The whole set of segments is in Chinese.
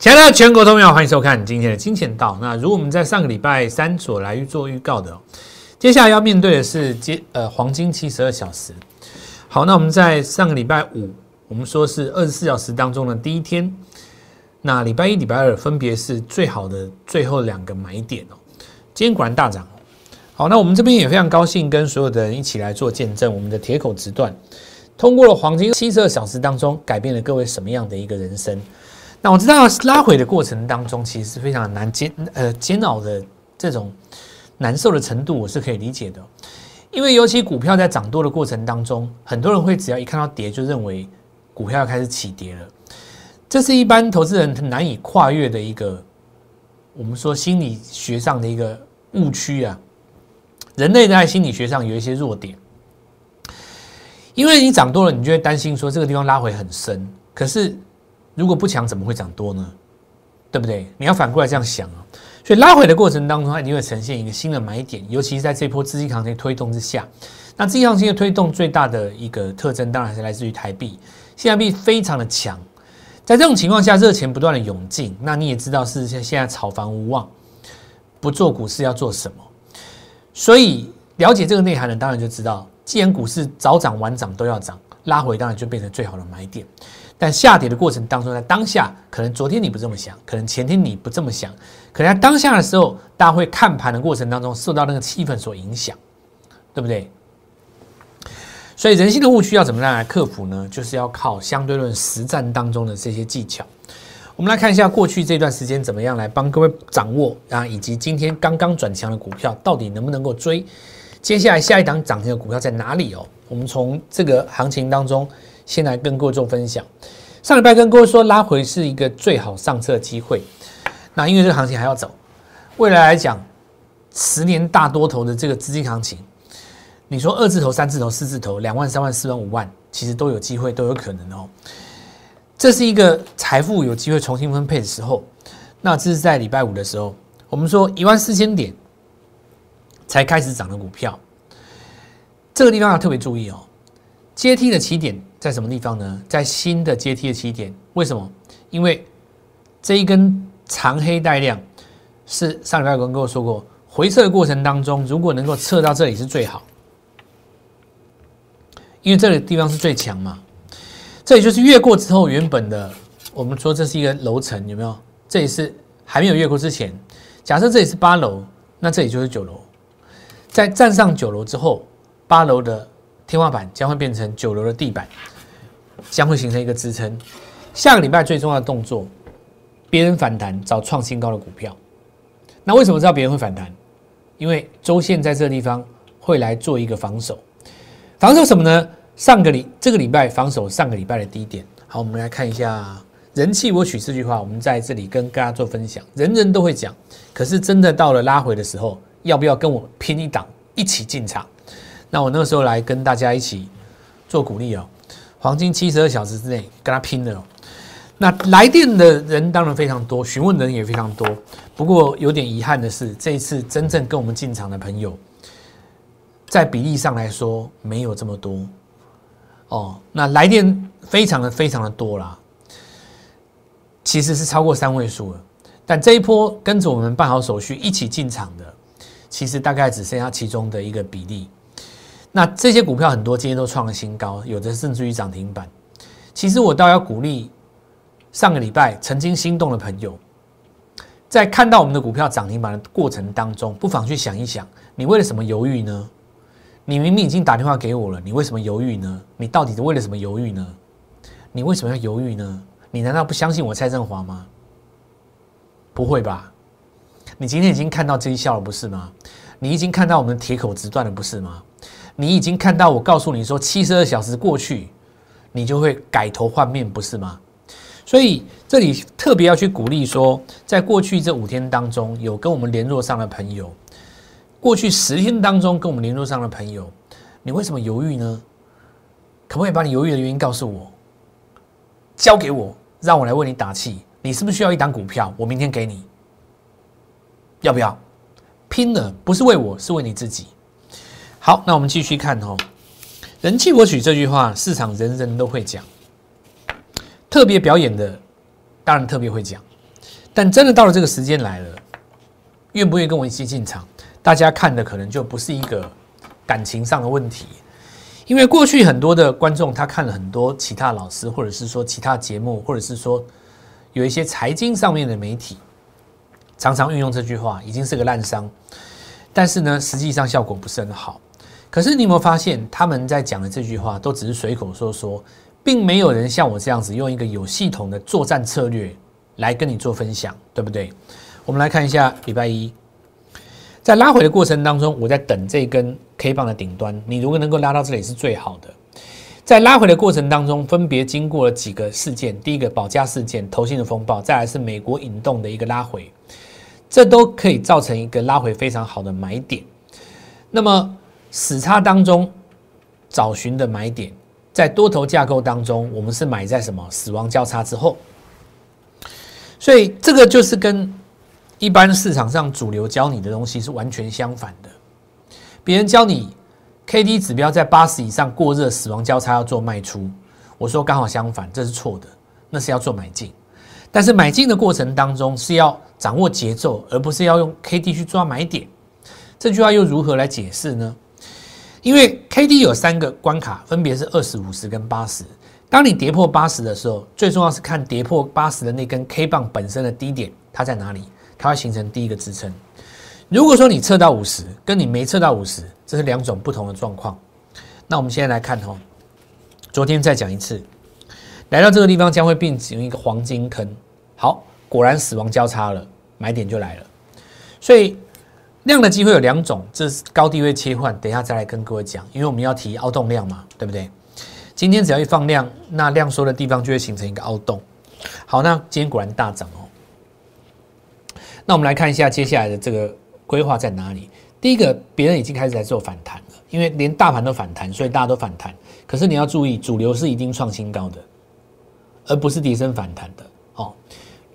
亲爱的全国朋友，欢迎收看今天的金钱道。那如果我们在上个礼拜三所来做预告的，接下来要面对的是接呃黄金七十二小时。好，那我们在上个礼拜五，我们说是二十四小时当中的第一天。那礼拜一、礼拜二分别是最好的最后两个买点哦。今天果然大涨。好，那我们这边也非常高兴跟所有的人一起来做见证，我们的铁口直断通过了黄金七十二小时当中，改变了各位什么样的一个人生。那我知道拉回的过程当中，其实是非常难煎呃煎熬的这种难受的程度，我是可以理解的。因为尤其股票在涨多的过程当中，很多人会只要一看到跌，就认为股票要开始起跌了。这是一般投资人难以跨越的一个，我们说心理学上的一个误区啊。人类在心理学上有一些弱点，因为你涨多了，你就会担心说这个地方拉回很深，可是。如果不强，怎么会涨多呢？对不对？你要反过来这样想啊。所以拉回的过程当中，它一定会呈现一个新的买点，尤其是在这波资金行情推动之下。那资金行情的推动最大的一个特征，当然是来自于台币，现在币非常的强。在这种情况下，热钱不断的涌进，那你也知道是现现在炒房无望，不做股市要做什么？所以了解这个内涵的，当然就知道，既然股市早涨晚涨都要涨，拉回当然就变成最好的买点。但下跌的过程当中，在当下，可能昨天你不这么想，可能前天你不这么想，可能在当下的时候，大家会看盘的过程当中，受到那个气氛所影响，对不对？所以人性的误区要怎么样来克服呢？就是要靠相对论实战当中的这些技巧。我们来看一下过去这段时间怎么样来帮各位掌握啊，以及今天刚刚转强的股票到底能不能够追？接下来下一档涨停的股票在哪里哦？我们从这个行情当中。先来跟各位做分享。上礼拜跟各位说，拉回是一个最好上车的机会。那因为这个行情还要走，未来来讲，十年大多头的这个资金行情，你说二字头、三字头、四字头，两万、三万、四万、五万，其实都有机会，都有可能哦。这是一个财富有机会重新分配的时候。那这是在礼拜五的时候，我们说一万四千点才开始涨的股票，这个地方要特别注意哦。阶梯的起点在什么地方呢？在新的阶梯的起点。为什么？因为这一根长黑带量是上礼拜有人跟我说过，回撤的过程当中，如果能够测到这里是最好，因为这个地方是最强嘛。这里就是越过之后，原本的我们说这是一个楼层，有没有？这里是还没有越过之前，假设这里是八楼，那这里就是九楼。在站上九楼之后，八楼的。天花板将会变成九楼的地板，将会形成一个支撑。下个礼拜最重要的动作，别人反弹找创新高的股票。那为什么知道别人会反弹？因为周线在这个地方会来做一个防守。防守什么呢？上个礼这个礼拜防守上个礼拜的低点。好，我们来看一下“人气我取”这句话，我们在这里跟大家做分享。人人都会讲，可是真的到了拉回的时候，要不要跟我拼一档，一起进场？那我那个时候来跟大家一起做鼓励哦，黄金七十二小时之内跟他拼的哦。那来电的人当然非常多，询问的人也非常多。不过有点遗憾的是，这一次真正跟我们进场的朋友，在比例上来说没有这么多哦。那来电非常的非常的多啦，其实是超过三位数了。但这一波跟着我们办好手续一起进场的，其实大概只剩下其中的一个比例。那这些股票很多今天都创了新高，有的甚至于涨停板。其实我倒要鼓励上个礼拜曾经心动的朋友，在看到我们的股票涨停板的过程当中，不妨去想一想，你为了什么犹豫呢？你明明已经打电话给我了，你为什么犹豫呢？你到底是为了什么犹豫呢？你为什么要犹豫呢？你难道不相信我蔡振华吗？不会吧？你今天已经看到这一笑了，不是吗？你已经看到我们铁口直断了，不是吗？你已经看到我告诉你说，七十二小时过去，你就会改头换面，不是吗？所以这里特别要去鼓励说，在过去这五天当中，有跟我们联络上的朋友，过去十天当中跟我们联络上的朋友，你为什么犹豫呢？可不可以把你犹豫的原因告诉我？交给我，让我来为你打气。你是不是需要一档股票？我明天给你，要不要？拼了，不是为我，是为你自己。好，那我们继续看哦。人气我取这句话，市场人人都会讲，特别表演的当然特别会讲。但真的到了这个时间来了，愿不愿意跟我一起进场？大家看的可能就不是一个感情上的问题，因为过去很多的观众他看了很多其他老师，或者是说其他节目，或者是说有一些财经上面的媒体，常常运用这句话，已经是个烂商，但是呢，实际上效果不是很好。可是你有没有发现，他们在讲的这句话都只是随口说说，并没有人像我这样子用一个有系统的作战策略来跟你做分享，对不对？我们来看一下礼拜一。在拉回的过程当中，我在等这根 K 棒的顶端。你如果能够拉到这里是最好的。在拉回的过程当中，分别经过了几个事件：第一个保价事件、投信的风暴，再来是美国引动的一个拉回，这都可以造成一个拉回非常好的买点。那么死叉当中找寻的买点，在多头架构当中，我们是买在什么死亡交叉之后。所以这个就是跟。一般市场上主流教你的东西是完全相反的。别人教你 K D 指标在八十以上过热，死亡交叉要做卖出。我说刚好相反，这是错的，那是要做买进。但是买进的过程当中是要掌握节奏，而不是要用 K D 去抓买点。这句话又如何来解释呢？因为 K D 有三个关卡，分别是二十五十跟八十。当你跌破八十的时候，最重要是看跌破八十的那根 K 棒本身的低点，它在哪里？它会形成第一个支撑。如果说你测到五十，跟你没测到五十，这是两种不同的状况。那我们现在来看哦，昨天再讲一次，来到这个地方将会变成一个黄金坑。好，果然死亡交叉了，买点就来了。所以量的机会有两种，这是高低位切换。等一下再来跟各位讲，因为我们要提凹洞量嘛，对不对？今天只要一放量，那量缩的地方就会形成一个凹洞。好，那今天果然大涨哦。那我们来看一下接下来的这个规划在哪里。第一个，别人已经开始在做反弹了，因为连大盘都反弹，所以大家都反弹。可是你要注意，主流是已经创新高的，而不是跌升反弹的哦。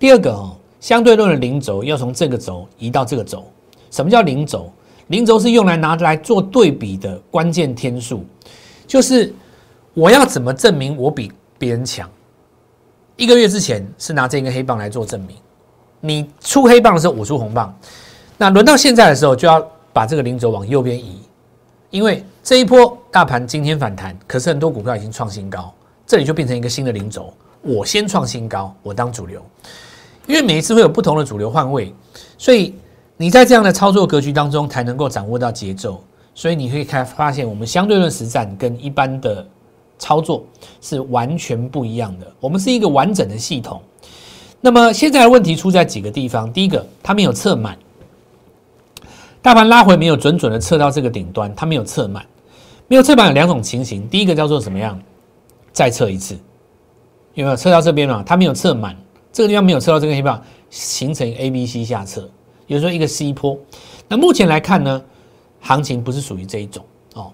第二个哦，相对论的零轴要从这个轴移到这个轴。什么叫零轴？零轴是用来拿来做对比的关键天数，就是我要怎么证明我比别人强？一个月之前是拿这根黑棒来做证明。你出黑棒的时候，我出红棒，那轮到现在的时候，就要把这个零轴往右边移，因为这一波大盘今天反弹，可是很多股票已经创新高，这里就变成一个新的零轴。我先创新高，我当主流，因为每一次会有不同的主流换位，所以你在这样的操作格局当中才能够掌握到节奏。所以你可以看发现，我们相对论实战跟一般的操作是完全不一样的，我们是一个完整的系统。那么现在的问题出在几个地方？第一个，它没有测满，大盘拉回没有准准的测到这个顶端，它没有测满，没有测满有两种情形，第一个叫做怎么样？再测一次，有没有测到这边了？它没有测满，这个地方没有测到这个地方，形成 A、B、C 下测，有时候一个 C 坡。那目前来看呢，行情不是属于这一种哦，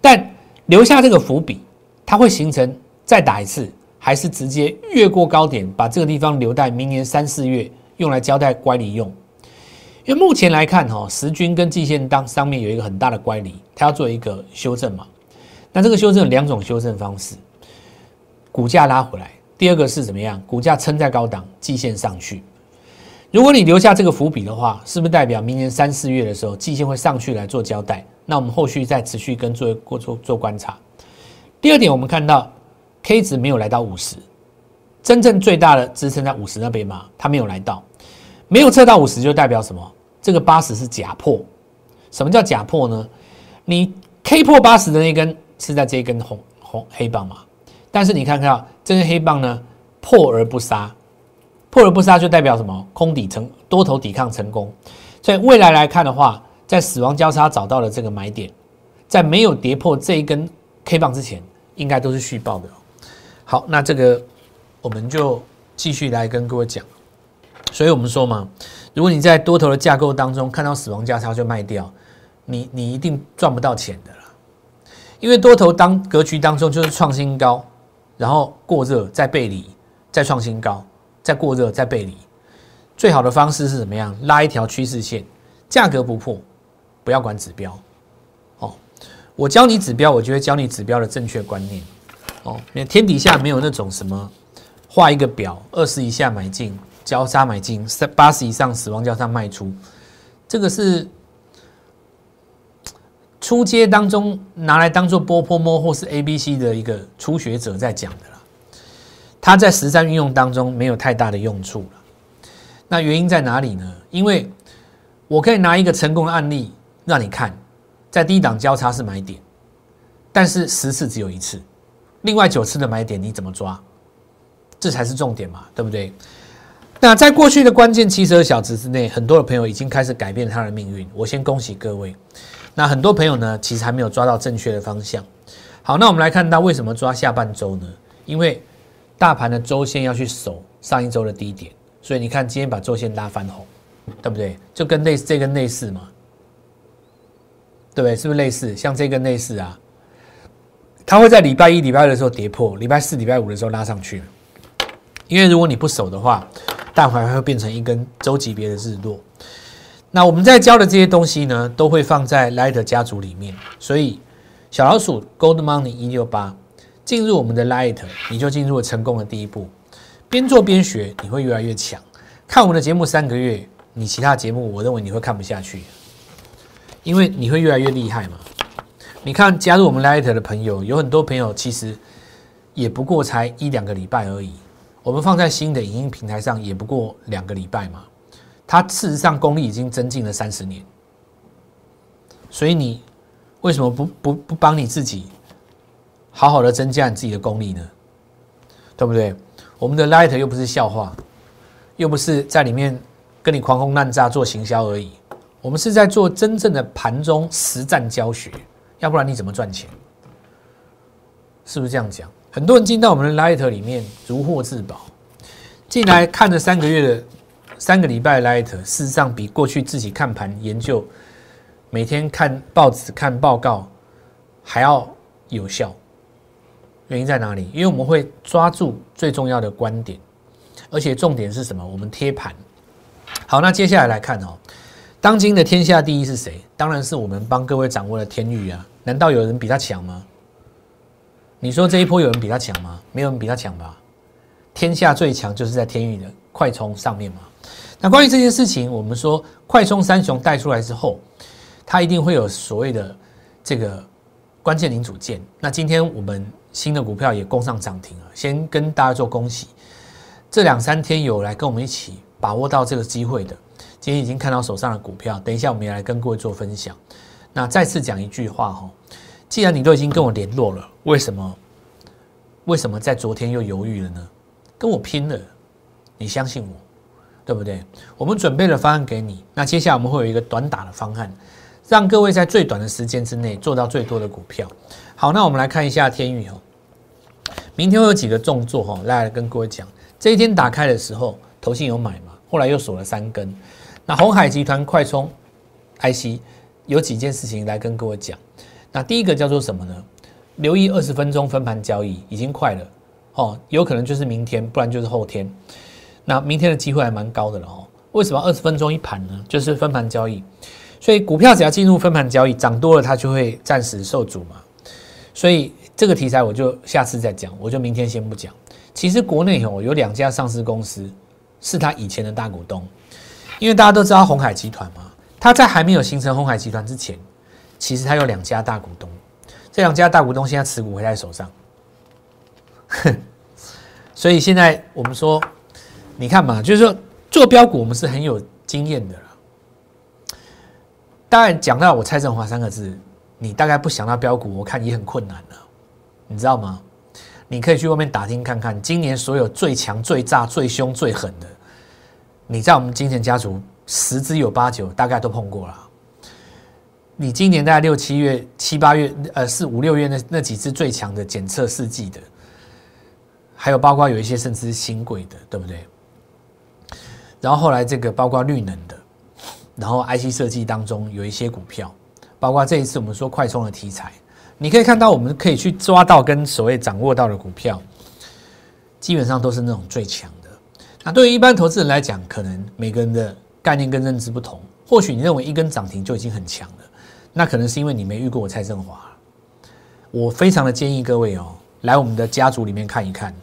但留下这个伏笔，它会形成再打一次。还是直接越过高点，把这个地方留待明年三四月用来交代乖离用。因为目前来看，哈，时均跟季线当上面有一个很大的乖离，它要做一个修正嘛。那这个修正有两种修正方式：股价拉回来，第二个是怎么样？股价撑在高档，季线上去。如果你留下这个伏笔的话，是不是代表明年三四月的时候，季线会上去来做交代？那我们后续再持续跟做过做做观察。第二点，我们看到。K 值没有来到五十，真正最大的支撑在五十那边嘛？它没有来到，没有测到五十就代表什么？这个八十是假破。什么叫假破呢？你 K 破八十的那根是在这一根红红黑棒嘛？但是你看看这根黑棒呢，破而不杀，破而不杀就代表什么？空底成多头抵抗成功。所以未来来看的话，在死亡交叉找到了这个买点，在没有跌破这一根 K 棒之前，应该都是续报的。好，那这个我们就继续来跟各位讲。所以我们说嘛，如果你在多头的架构当中看到死亡价差就卖掉，你你一定赚不到钱的啦。因为多头当格局当中就是创新高，然后过热再背离，再创新高，再过热再背离。最好的方式是怎么样？拉一条趋势线，价格不破，不要管指标。哦，我教你指标，我就会教你指标的正确观念。哦，天底下没有那种什么画一个表，二十以下买进，交叉买进，三八十以上死亡交叉卖出，这个是初阶当中拿来当做波波摸或是 A B C 的一个初学者在讲的。它在实战运用当中没有太大的用处了。那原因在哪里呢？因为我可以拿一个成功的案例让你看，在低档交叉是买点，但是十次只有一次，另外九次的买点你怎么抓？这才是重点嘛，对不对？那在过去的关键七十二小时之内，很多的朋友已经开始改变他的命运。我先恭喜各位。那很多朋友呢，其实还没有抓到正确的方向。好，那我们来看到为什么抓下半周呢？因为大盘的周线要去守上一周的低点，所以你看今天把周线拉翻红，对不对？就跟类似这根类似嘛，对不对？是不是类似？像这根类似啊，它会在礼拜一、礼拜二的时候跌破，礼拜四、礼拜五的时候拉上去。因为如果你不守的话，大盘会变成一根周级别的日落。那我们在教的这些东西呢，都会放在 Light 家族里面。所以小老鼠 Gold Money 一六八。进入我们的 Light，你就进入了成功的第一步。边做边学，你会越来越强。看我们的节目三个月，你其他节目我认为你会看不下去，因为你会越来越厉害嘛。你看加入我们 Light 的朋友，有很多朋友其实也不过才一两个礼拜而已。我们放在新的影音平台上，也不过两个礼拜嘛。他事实上功力已经增进了三十年，所以你为什么不不不帮你自己？好好的增加你自己的功力呢，对不对？我们的 Light 又不是笑话，又不是在里面跟你狂轰滥炸做行销而已。我们是在做真正的盘中实战教学，要不然你怎么赚钱？是不是这样讲？很多人进到我们的 Light 里面如获至宝，进来看了三个月的三个礼拜的 Light，事实上比过去自己看盘研究、每天看报纸看报告还要有效。原因在哪里？因为我们会抓住最重要的观点，而且重点是什么？我们贴盘。好，那接下来来看哦，当今的天下第一是谁？当然是我们帮各位掌握的天域啊！难道有人比他强吗？你说这一波有人比他强吗？没有人比他强吧？天下最强就是在天域的快充上面嘛。那关于这件事情，我们说快充三雄带出来之后，它一定会有所谓的这个关键零组件。那今天我们。新的股票也攻上涨停了，先跟大家做恭喜。这两三天有来跟我们一起把握到这个机会的，今天已经看到手上的股票，等一下我们也来跟各位做分享。那再次讲一句话哈，既然你都已经跟我联络了，为什么为什么在昨天又犹豫了呢？跟我拼了，你相信我，对不对？我们准备了方案给你，那接下来我们会有一个短打的方案。让各位在最短的时间之内做到最多的股票。好，那我们来看一下天宇哦。明天会有几个重做哈，来跟各位讲。这一天打开的时候，投信有买嘛？后来又锁了三根。那红海集团快充 IC 有几件事情来跟各位讲。那第一个叫做什么呢？留意二十分钟分盘交易，已经快了哦，有可能就是明天，不然就是后天。那明天的机会还蛮高的了哦。为什么二十分钟一盘呢？就是分盘交易。所以股票只要进入分盘交易，涨多了它就会暂时受阻嘛。所以这个题材我就下次再讲，我就明天先不讲。其实国内哦有两家上市公司是他以前的大股东，因为大家都知道红海集团嘛，他在还没有形成红海集团之前，其实他有两家大股东，这两家大股东现在持股回在手上。所以现在我们说，你看嘛，就是说做标股我们是很有经验的。当然讲到我蔡振华三个字，你大概不想到标股，我看也很困难了，你知道吗？你可以去外面打听看看，今年所有最强、最炸、最凶、最狠的，你在我们金钱家族十之有八九，大概都碰过了。你今年大概六七月、七八月，呃，四五六月那那几只最强的检测试剂的，还有包括有一些甚至是新贵的，对不对？然后后来这个包括绿能的。然后 IC 设计当中有一些股票，包括这一次我们说快充的题材，你可以看到我们可以去抓到跟所谓掌握到的股票，基本上都是那种最强的。那对于一般投资人来讲，可能每个人的概念跟认知不同，或许你认为一根涨停就已经很强了，那可能是因为你没遇过我蔡振华。我非常的建议各位哦，来我们的家族里面看一看，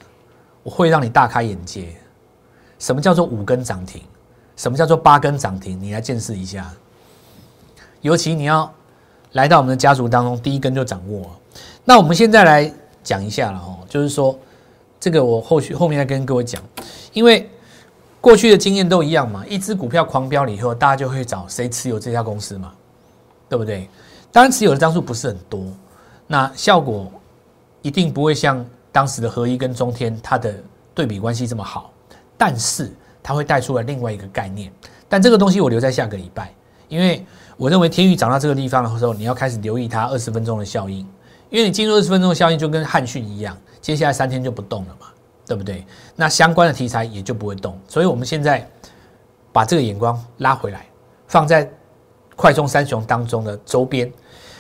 我会让你大开眼界。什么叫做五根涨停？什么叫做八根涨停？你来见识一下。尤其你要来到我们的家族当中，第一根就掌握。那我们现在来讲一下了哦，就是说这个我后续后面再跟各位讲，因为过去的经验都一样嘛，一只股票狂飙了以后，大家就会找谁持有这家公司嘛，对不对？当然持有的张数不是很多，那效果一定不会像当时的合一跟中天它的对比关系这么好，但是它会带出来另外一个概念。但这个东西我留在下个礼拜，因为我认为天宇涨到这个地方的时候，你要开始留意它二十分钟的效应，因为你进入二十分钟的效应就跟汉讯一样，接下来三天就不动了嘛，对不对？那相关的题材也就不会动，所以我们现在把这个眼光拉回来，放在快中三雄当中的周边。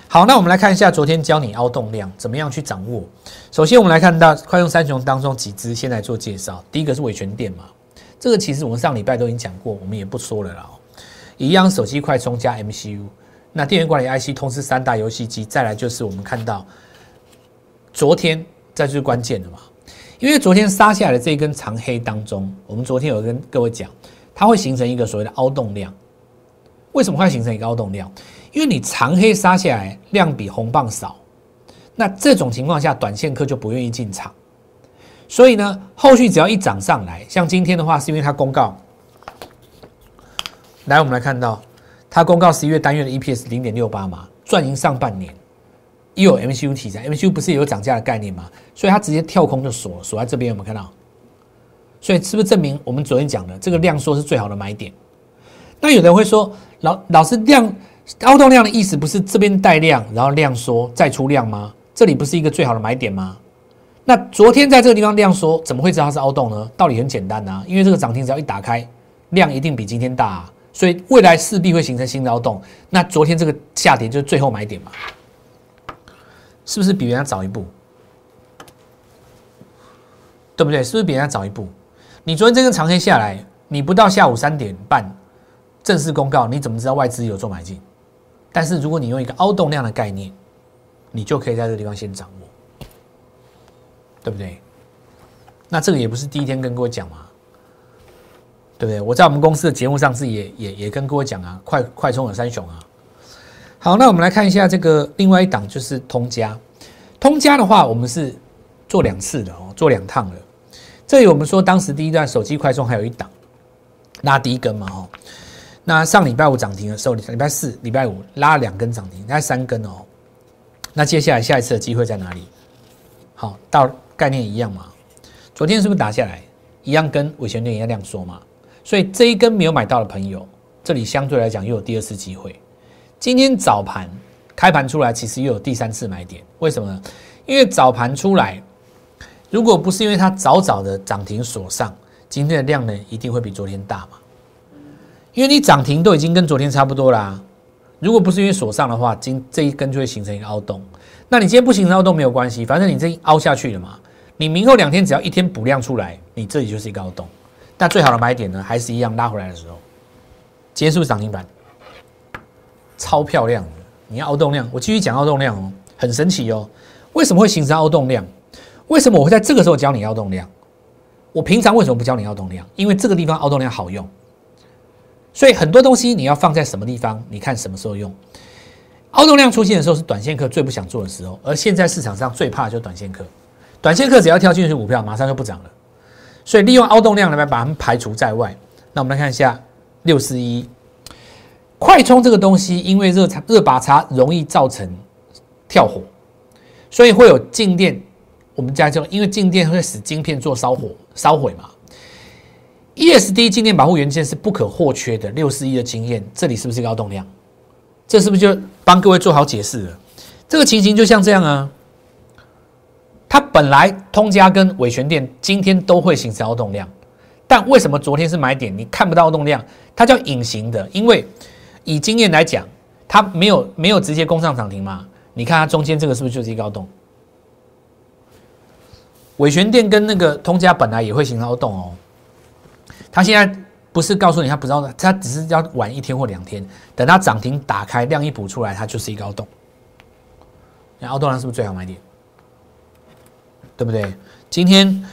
好，那我们来看一下昨天教你凹动量怎么样去掌握。首先，我们来看到快用三雄当中几只，先来做介绍。第一个是伟权电嘛，这个其实我们上礼拜都已经讲过，我们也不说了啦。一样手机快充加 MCU，那电源管理 IC 通知三大游戏机，再来就是我们看到昨天这就是关键的嘛，因为昨天杀下来的这一根长黑当中，我们昨天有跟各位讲，它会形成一个所谓的凹洞量。为什么会形成一个凹洞量？因为你长黑杀下来量比红棒少，那这种情况下，短线客就不愿意进场。所以呢，后续只要一涨上来，像今天的话，是因为它公告。来，我们来看到它公告十一月单月的 EPS 零点六八嘛，赚赢上半年，又有 MCU 题材，MCU 不是也有涨价的概念嘛？所以它直接跳空就锁锁在这边，有没有看到？所以是不是证明我们昨天讲的这个量缩是最好的买点？那有人会说，老老是量。凹动量的意思不是这边带量，然后量缩再出量吗？这里不是一个最好的买点吗？那昨天在这个地方量缩，怎么会知道它是凹洞呢？道理很简单呐，因为这个涨停只要一打开，量一定比今天大，所以未来势必会形成新的凹洞。那昨天这个下跌就是最后买点嘛？是不是比人家早一步？对不对？是不是比人家早一步？你昨天这根长黑下来，你不到下午三点半正式公告，你怎么知道外资有做买进？但是如果你用一个凹洞量的概念，你就可以在这个地方先掌握，对不对？那这个也不是第一天跟各位讲嘛，对不对？我在我们公司的节目上是也也也跟各位讲啊，快快充有三雄啊。好，那我们来看一下这个另外一档就是通家，通家的话我们是做两次的哦，做两趟的。这里我们说当时第一段手机快充还有一档拉第一根嘛，哈。那上礼拜五涨停的时候，礼拜四、礼拜五拉两根涨停，那三根哦。那接下来下一次的机会在哪里？好，到概念一样嘛。昨天是不是打下来，一样跟尾权店一样量缩嘛？所以这一根没有买到的朋友，这里相对来讲又有第二次机会。今天早盘开盘出来，其实又有第三次买点。为什么呢？因为早盘出来，如果不是因为它早早的涨停锁上，今天的量呢一定会比昨天大嘛。因为你涨停都已经跟昨天差不多啦，如果不是因为锁上的话，今这一根就会形成一个凹洞。那你今天不形成凹洞没有关系，反正你这凹下去了嘛。你明后两天只要一天补量出来，你这里就是一个凹洞。但最好的买点呢，还是一样拉回来的时候，结束涨停板，超漂亮。你要凹洞量，我继续讲凹洞量哦，很神奇哦。为什么会形成凹洞量？为什么我会在这个时候教你凹洞量？我平常为什么不教你凹洞量？因为这个地方凹洞量好用。所以很多东西你要放在什么地方？你看什么时候用？凹洞量出现的时候是短线客最不想做的时候，而现在市场上最怕就是短线客。短线客只要跳进去股票，马上就不涨了。所以利用凹动量来把它们排除在外。那我们来看一下六四一快充这个东西，因为热差热拔插容易造成跳火，所以会有静电。我们家就因为静电会使晶片做烧火烧毁嘛。ESD 静电保护元件是不可或缺的。六四一的经验，这里是不是一个凹动量？这是不是就帮各位做好解释了？这个情形就像这样啊。它本来通家跟伟权电今天都会形成凹动量，但为什么昨天是买点？你看不到凹动量，它叫隐形的。因为以经验来讲，它没有没有直接攻上涨停嘛。你看它中间这个是不是就是一个凹洞？伟权电跟那个通家本来也会形成凹洞哦。它现在不是告诉你它不知道，它只是要晚一天或两天，等它涨停打开量一补出来，它就是一个凹洞。那凹洞量是不是最好买点？对不对？今天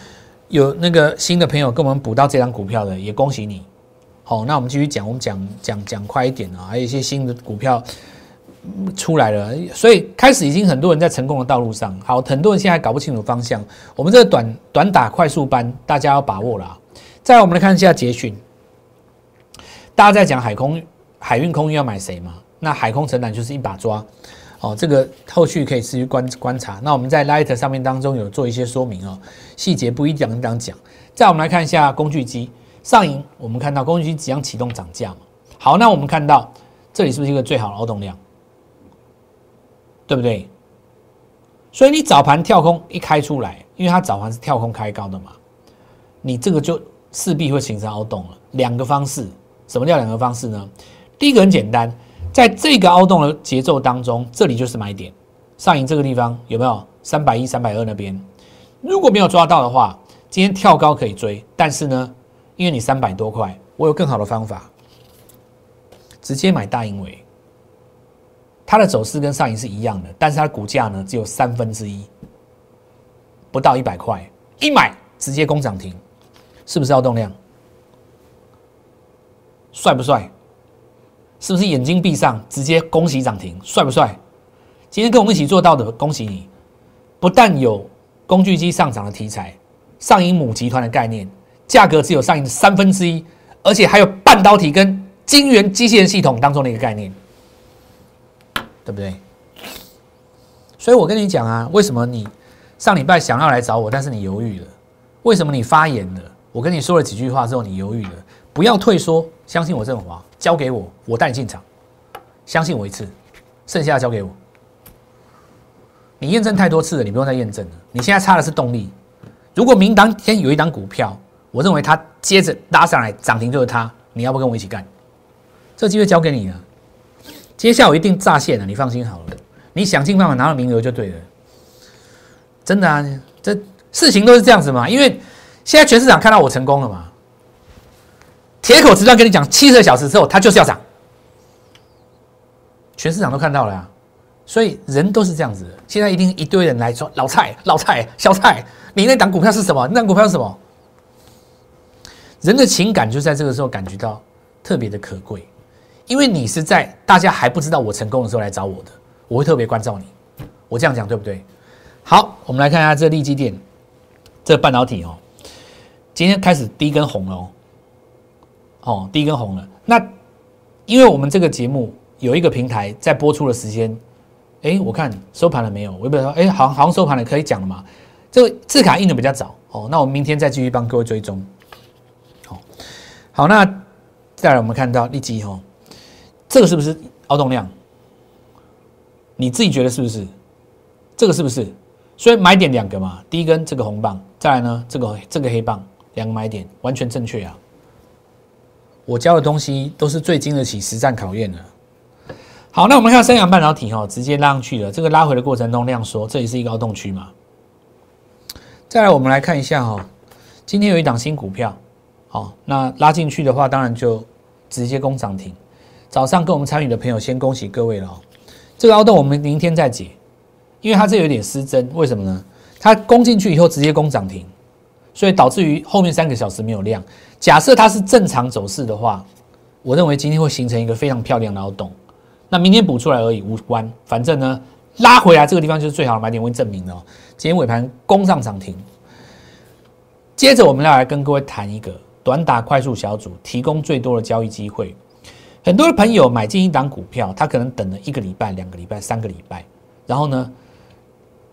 有那个新的朋友跟我们补到这张股票的，也恭喜你。好，那我们继续讲，我们讲讲讲快一点啊，还有一些新的股票出来了，所以开始已经很多人在成功的道路上。好，很多人现在搞不清楚方向，我们这个短短打快速班，大家要把握了。再来，我们来看一下捷讯，大家在讲海空海运空运要买谁嘛？那海空承揽就是一把抓。哦，这个后续可以持续观观察。那我们在 Light 上面当中有做一些说明哦，细节不一讲一讲讲。再我们来看一下工具机上影，我们看到工具机即将启动涨价嘛。好，那我们看到这里是不是一个最好的劳动量？对不对？所以你早盘跳空一开出来，因为它早盘是跳空开高的嘛，你这个就势必会形成凹洞了。两个方式，什么叫两个方式呢？第一个很简单。在这个凹洞的节奏当中，这里就是买点。上影这个地方有没有三百一、三百二那边？如果没有抓到的话，今天跳高可以追，但是呢，因为你三百多块，我有更好的方法，直接买大英伟。它的走势跟上影是一样的，但是它的股价呢只有三分之一，不到一百块，一买直接攻涨停，是不是要动量？帅不帅？是不是眼睛闭上，直接恭喜涨停，帅不帅？今天跟我们一起做到的，恭喜你！不但有工具机上涨的题材，上影母集团的概念，价格只有上影三分之一，而且还有半导体跟晶圆机械系统当中的一个概念，对不对？所以我跟你讲啊，为什么你上礼拜想要来找我，但是你犹豫了？为什么你发言了？我跟你说了几句话之后，你犹豫了？不要退缩，相信我这种话。交给我，我带你进场，相信我一次，剩下的交给我。你验证太多次了，你不用再验证了。你现在差的是动力。如果明当天有一档股票，我认为它接着拉上来涨停就是它，你要不跟我一起干？这机会交给你了。接下来我一定炸线了，你放心好了。你想尽办法拿到名额就对了。真的啊，这事情都是这样子嘛。因为现在全市场看到我成功了嘛。铁口直断跟你讲，七十个小时之后它就是要涨，全市场都看到了呀。所以人都是这样子，现在一定一堆人来说老蔡、老蔡、小蔡，你那档股票是什么？那档股票是什么？人的情感就在这个时候感觉到特别的可贵，因为你是在大家还不知道我成功的时候来找我的，我会特别关照你。我这样讲对不对？好，我们来看一下这利基电，这半导体哦，今天开始第一根红了哦。哦，第一根红了。那因为我们这个节目有一个平台在播出的时间，哎，我看收盘了没有？我不知道，哎，好像好像收盘了，可以讲了嘛？这个字卡印的比较早哦。那我们明天再继续帮各位追踪。好，好，那再来我们看到立即哦，这个是不是凹动量？你自己觉得是不是？这个是不是？所以买点两个嘛，第一根这个红棒，再来呢这个这个黑棒，两个买点完全正确啊。我教的东西都是最经得起实战考验的。好，那我们看三洋半导体哈，直接拉上去了。这个拉回的过程中量缩，这里是一个凹洞区嘛。再来，我们来看一下哈，今天有一档新股票，好，那拉进去的话，当然就直接攻涨停。早上跟我们参与的朋友，先恭喜各位了。这个凹洞我们明天再解，因为它这有点失真，为什么呢？它攻进去以后直接攻涨停。所以导致于后面三个小时没有量。假设它是正常走势的话，我认为今天会形成一个非常漂亮的凹洞。那明天补出来而已，无关。反正呢，拉回来这个地方就是最好的买点，会证明了。今天尾盘攻上涨停。接着我们要来跟各位谈一个短打快速小组，提供最多的交易机会。很多的朋友买进一档股票，他可能等了一个礼拜、两个礼拜、三个礼拜，然后呢，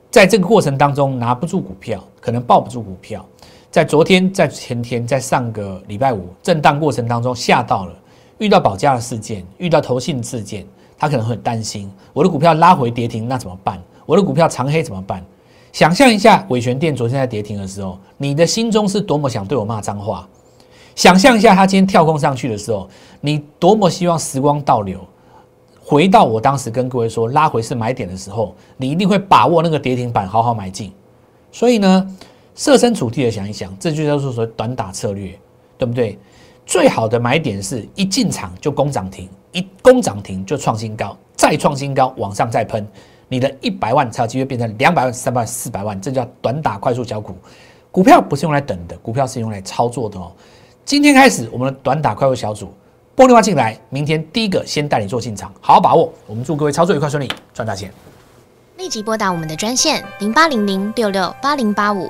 在这个过程当中拿不住股票，可能抱不住股票。在昨天、在前天、在上个礼拜五震荡过程当中吓到了，遇到保价的事件，遇到投信事件，他可能会很担心，我的股票拉回跌停，那怎么办？我的股票长黑怎么办？想象一下，伟权店昨天在跌停的时候，你的心中是多么想对我骂脏话？想象一下，他今天跳空上去的时候，你多么希望时光倒流，回到我当时跟各位说拉回是买点的时候，你一定会把握那个跌停板，好好买进。所以呢？设身处地的想一想，这就叫做所谓短打策略，对不对？最好的买点是一进场就攻涨停，一攻涨停就创新高，再创新高往上再喷，你的一百万才有机会变成两百万、三百万、四百万，这叫短打快速小股。股票不是用来等的，股票是用来操作的哦。今天开始，我们的短打快速小组玻璃化进来，明天第一个先带你做进场，好好把握。我们祝各位操作愉快顺利，赚大钱。立即拨打我们的专线零八零零六六八零八五